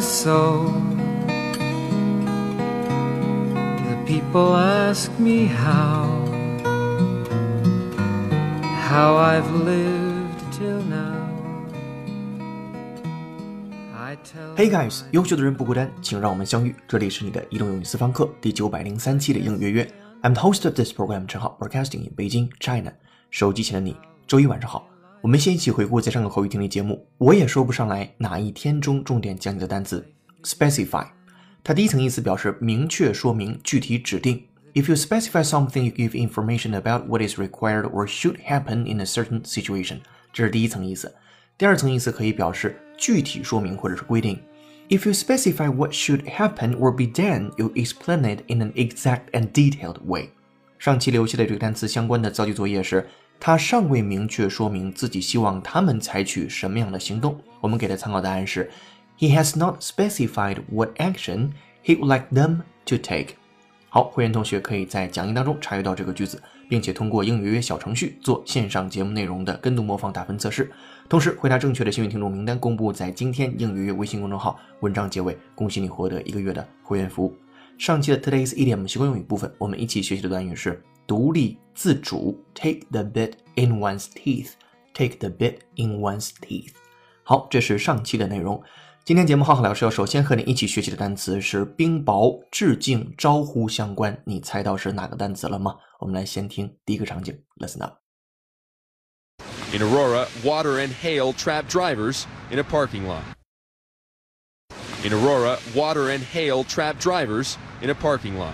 so the people ask me how how i've lived till now。hey guys，优秀的人不孤单，请让我们相遇。这里是你的移动英语私房课第九百零三期的英语约约。I'm the host of this program，陈浩，broadcasting in Beijing, China。手机前的你，周一晚上好。我们先一起回顾在上个口语听力节目，我也说不上来哪一天中重点讲解的单词 specify。它第一层意思表示明确说明、具体指定。If you specify something, you give information about what is required or should happen in a certain situation。这是第一层意思。第二层意思可以表示具体说明或者是规定。If you specify what should happen or be done, you explain it in an exact and detailed way。上期留下的这个单词相关的造句作业是，他尚未明确说明自己希望他们采取什么样的行动。我们给的参考答案是，He has not specified what action he would like them to take。好，会员同学可以在讲义当中查阅到这个句子，并且通过英语约小程序做线上节目内容的跟读模仿打分测试。同时，回答正确的幸运听众名单公布在今天英语约微信公众号文章结尾，恭喜你获得一个月的会员服务。上期的 Today's Idiom 习惯用语部分，我们一起学习的短语是独立自主，take the bit in one's teeth，take the bit in one's teeth。好，这是上期的内容。今天节目浩浩老师要首先和你一起学习的单词是冰雹、致敬、招呼相关，你猜到是哪个单词了吗？我们来先听第一个场景，Listen up。 In Aurora, water and hail trap drivers in a parking lot. In Aurora, water and hail trap drivers in a parking lot.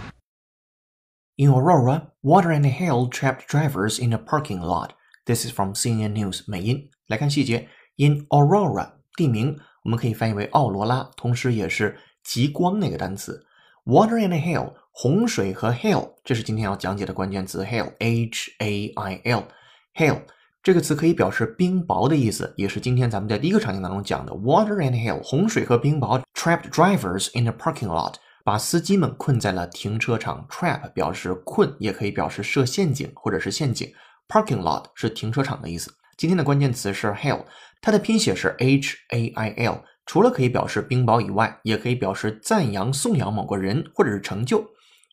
In Aurora, water and hail trapped drivers in a parking lot. This is from CNN News 美音。来看细节，In Aurora 地名，我们可以翻译为奥罗拉，同时也是极光那个单词。Water and hail 洪水和 hail，这是今天要讲解的关键词。hail，h a i l，hail 这个词可以表示冰雹的意思，也是今天咱们在第一个场景当中讲的。Water and hail 洪水和冰雹 trapped drivers in a parking lot。 把司机们困在了停车场，trap 表示困，也可以表示设陷阱或者是陷阱。Parking lot 是停车场的意思。今天的关键词是 hail，它的拼写是 h a i l，除了可以表示冰雹以外，也可以表示赞扬、颂扬某个人或者是成就。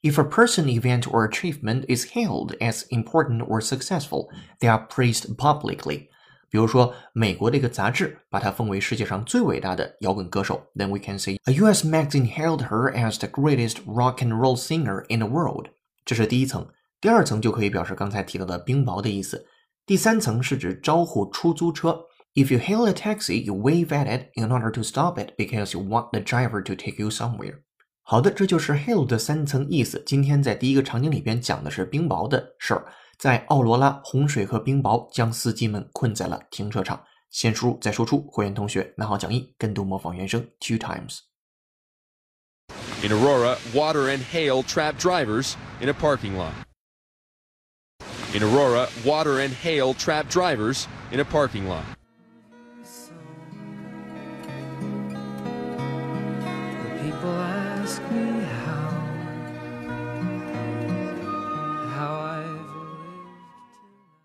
If a person, event, or achievement is hailed as important or successful, they are praised publicly. 比如说，美国的一个杂志把她封为世界上最伟大的摇滚歌手，then we can say a U.S. magazine hailed her as the greatest rock and roll singer in the world。这是第一层，第二层就可以表示刚才提到的冰雹的意思。第三层是指招呼出租车。If you hail a taxi, you wave at it in order to stop it because you want the driver to take you somewhere。好的，这就是 hail 的三层意思。今天在第一个场景里边讲的是冰雹的事儿。 在奥罗拉，洪水和冰雹将司机们困在了停车场。先输入再输出，会员同学拿好讲义，跟读模仿原声 two times。 In Aurora, water and hail trap drivers in a parking lot. In Aurora, water and hail trap drivers in a parking lot.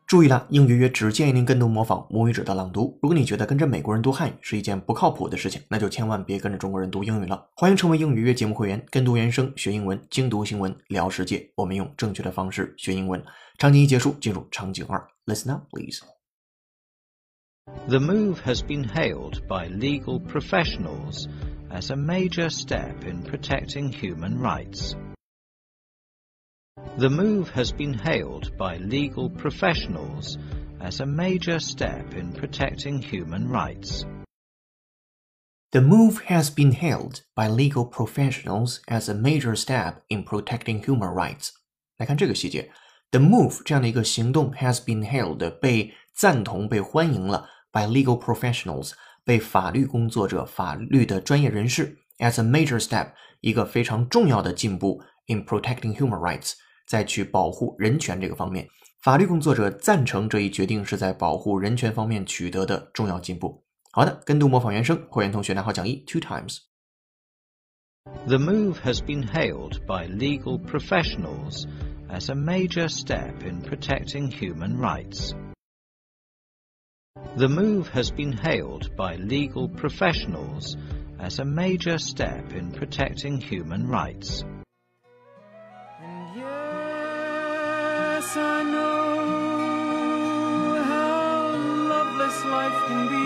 注意了，英语约只建议您跟读模仿母语者的朗读。如果你觉得跟着美国人读汉语是一件不靠谱的事情，那就千万别跟着中国人读英语了。欢迎成为英语约节目会员，跟读原声学英文，精读新闻聊世界。我们用正确的方式学英文。场景一结束，进入场景二，Listen up, please. The move has been hailed by legal professionals as a major step in protecting human rights. The move has been hailed by legal professionals as a major step in protecting human rights. The move has been hailed by legal professionals as a major step in protecting human rights. 来看这个细节，the move 这样的一个行动 has been hailed 被赞同、被欢迎了 by legal professionals 被法律工作者、法律的专业人士 as a major step 一个非常重要的进步 in protecting human rights 在去保护人权这个方面，法律工作者赞成这一决定是在保护人权方面取得的重要进步。好的，跟读模仿原声，会员同学拿好讲义 two times。 The move has been hailed by legal professionals as a major step in protecting human rights. The move has been hailed by legal professionals as a major step in protecting human rights. yes, I know how loveless life can be.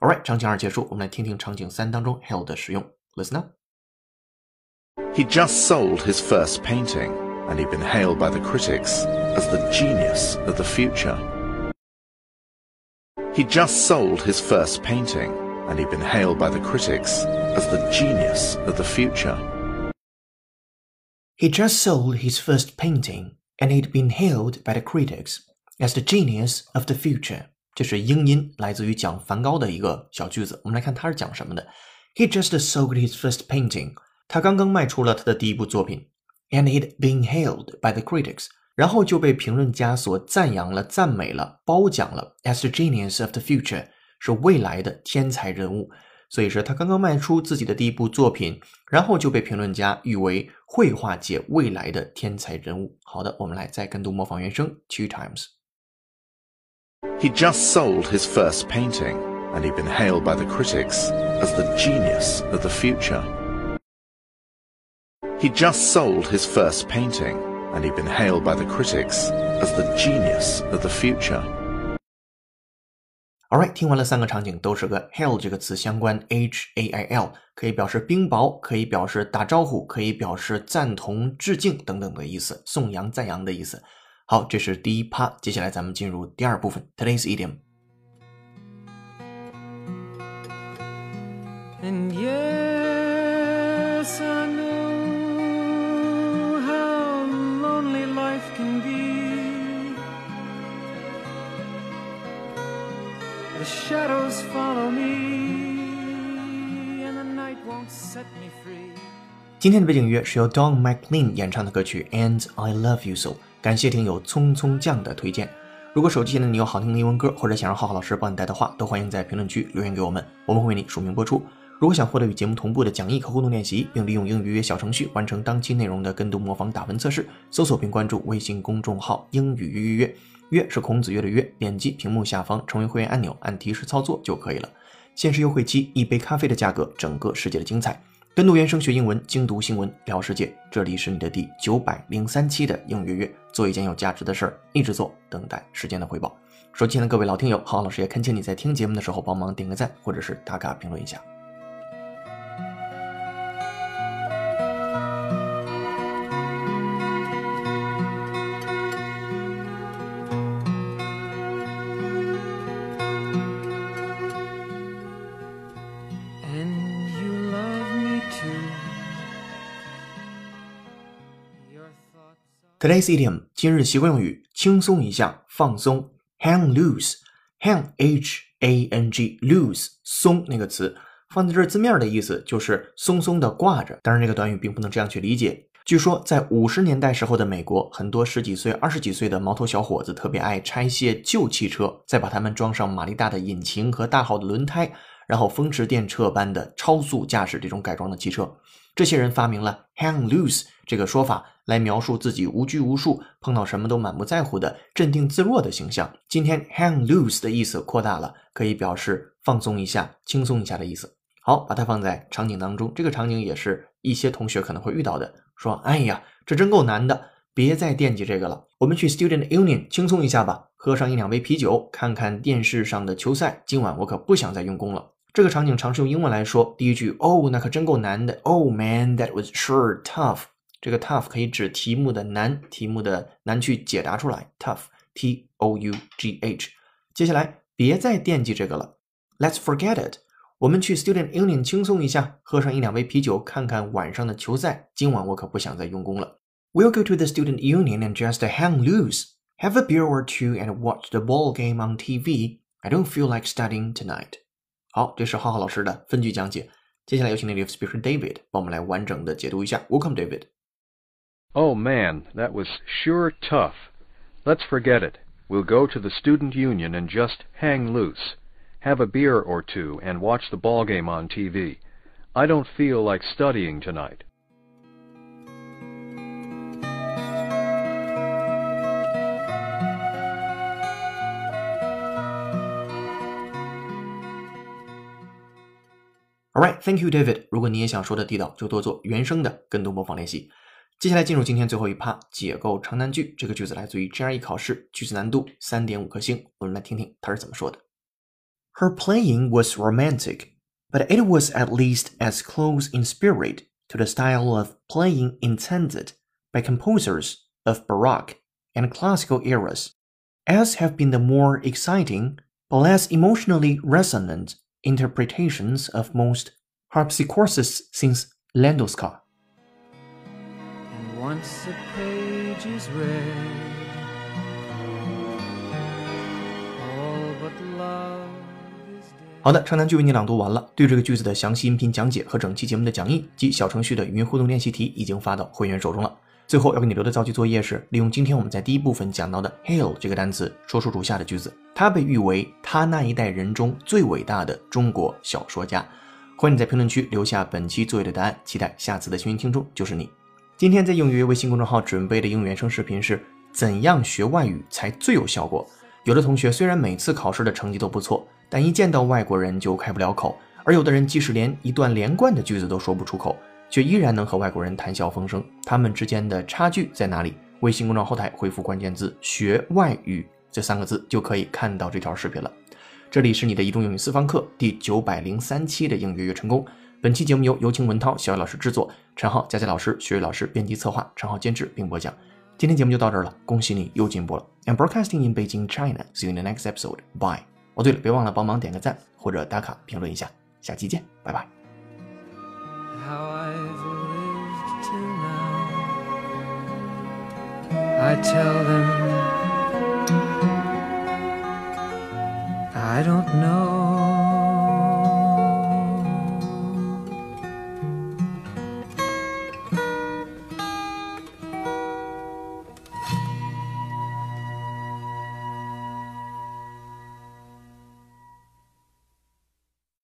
Alright，场景二结束，我们来听听场景三当中 hail 的使用。Listen up. He just sold his first painting, and he'd been hailed by the critics as the genius of the future. He just sold his first painting, and he'd been hailed by the critics as the genius of the future. He just sold his first painting, and he'd been hailed by the critics as the genius of the future. 这是英音，来自于讲梵高的一个小句子。我们来看它是讲什么的。He just sold his first painting. 他刚刚卖出了他的第一部作品，and he'd been hailed by the critics. 然后就被评论家所赞扬了、赞美了、褒奖了，as the genius of the future，是未来的天才人物。 所以说，他刚刚卖出自己的第一部作品，然后就被评论家誉为绘画界未来的天才人物。好的，我们来再跟读模仿原声 two times。He just sold his first painting, and he'd been hailed by the critics as the genius of the future. He just sold his first painting, and he'd been hailed by the critics as the genius of the future. Alright，听完了三个场景，都是和 hail 这个词相关，h a i l 可以表示冰雹，可以表示打招呼，可以表示赞同、致敬等等的意思，颂扬、赞扬的意思。好，这是第一趴，接下来咱们进入第二部分，Today's idiom。And yes, The shadows follow me, and the night won't set me free. 今天的背景音乐是由 Don McLean 演唱的歌曲《And I Love You So》，感谢听友匆匆酱的推荐。如果手机前的你有好听的英文歌，或者想让浩浩老师帮你带的话，都欢迎在评论区留言给我们，我们会为你署名播出。如果想获得与节目同步的讲义和互动练习，并利用英语约小程序完成当期内容的跟读模仿打分测试，搜索并关注微信公众号“英语约约约”，约是孔子约的约，点击屏幕下方成为会员按钮，按提示操作就可以了。限时优惠期，一杯咖啡的价格，整个世界的精彩。跟读原声学英文，精读新闻聊世界。这里是你的第九百零三期的英语约约，做一件有价值的事儿，一直做，等待时间的回报。手机前的各位老听友，浩浩老师也恳请你在听节目的时候帮忙点个赞，或者是打卡评论一下。Today's idiom 今日习惯用语，轻松一下，放松，hang loose，hang h a n g loose 松那个词放在这字面的意思就是松松的挂着，当然这个短语并不能这样去理解。据说在五十年代时候的美国，很多十几岁、二十几岁的毛头小伙子特别爱拆卸旧汽车，再把它们装上马力大的引擎和大号的轮胎，然后风驰电掣般的超速驾驶这种改装的汽车。这些人发明了 hang loose 这个说法，来描述自己无拘无束、碰到什么都满不在乎的镇定自若的形象。今天 hang loose 的意思扩大了，可以表示放松一下、轻松一下的意思。好，把它放在场景当中，这个场景也是一些同学可能会遇到的。说，哎呀，这真够难的，别再惦记这个了。我们去 Student Union 轻松一下吧，喝上一两杯啤酒，看看电视上的球赛。今晚我可不想再用功了。这个场景尝试用英文来说，第一句哦，那可真够难的。Oh man, that was sure tough。这个 tough 可以指题目的难，题目的难去解答出来。tough，t o u g h。接下来别再惦记这个了，Let's forget it。我们去 Student Union 轻松一下，喝上一两杯啤酒，看看晚上的球赛。今晚我可不想再用功了。We'll go to the Student Union and just hang loose, have a beer or two, and watch the ball game on TV. I don't feel like studying tonight. 好，这是浩浩老师的分句讲解。接下来有请 native speaker David 帮我们来完整的解读一下。Welcome, David. Oh man, that was sure tough. Let's forget it. We'll go to the student union and just hang loose. Have a beer or two and watch the ball game on TV. I don't feel like studying tonight. Alright, thank you, David。如果你也想说的地道，就多做原声的跟读模仿练习。接下来进入今天最后一趴，解构长难句。这个句子来自于 GRE 考试，句子难度三点五颗星。我们来听听它是怎么说的。Her playing was romantic, but it was at least as close in spirit to the style of playing intended by composers of Baroque and classical eras, as have been the more exciting but less emotionally resonant interpretations of most harpsichords since Landowska. And once a page is read, all but love is dead. 好的，长难句为你朗读完了。对这个句子的详细音频讲解和整期节目的讲义及小程序的语音互动练习题已经发到会员手中了。 最后要给你留的造句作业是，利用今天我们在第一部分讲到的 hail 这个单词，说出如下的句子。他被誉为他那一代人中最伟大的中国小说家。欢迎你在评论区留下本期作业的答案，期待下次的幸运听众就是你。今天在英语微信公众号准备的英语原声视频是怎样学外语才最有效果？有的同学虽然每次考试的成绩都不错，但一见到外国人就开不了口；而有的人即使连一段连贯的句子都说不出口。却依然能和外国人谈笑风生，他们之间的差距在哪里？微信公众后台回复关键字“学外语”这三个字就可以看到这条视频了。这里是你的移动英语私房课第九百零三期的应约约成功。本期节目由尤晴文涛、小雨老师制作，陈浩、佳佳老师、学雨老师编辑策划，陈浩监制并播讲。今天节目就到这儿了，恭喜你又进步了。I'm broadcasting in Beijing, China. See you in the next episode. Bye. 哦，对了，别忘了帮忙点个赞或者打卡评论一下。下期见，拜拜。How I've lived till now. I tell them I don't know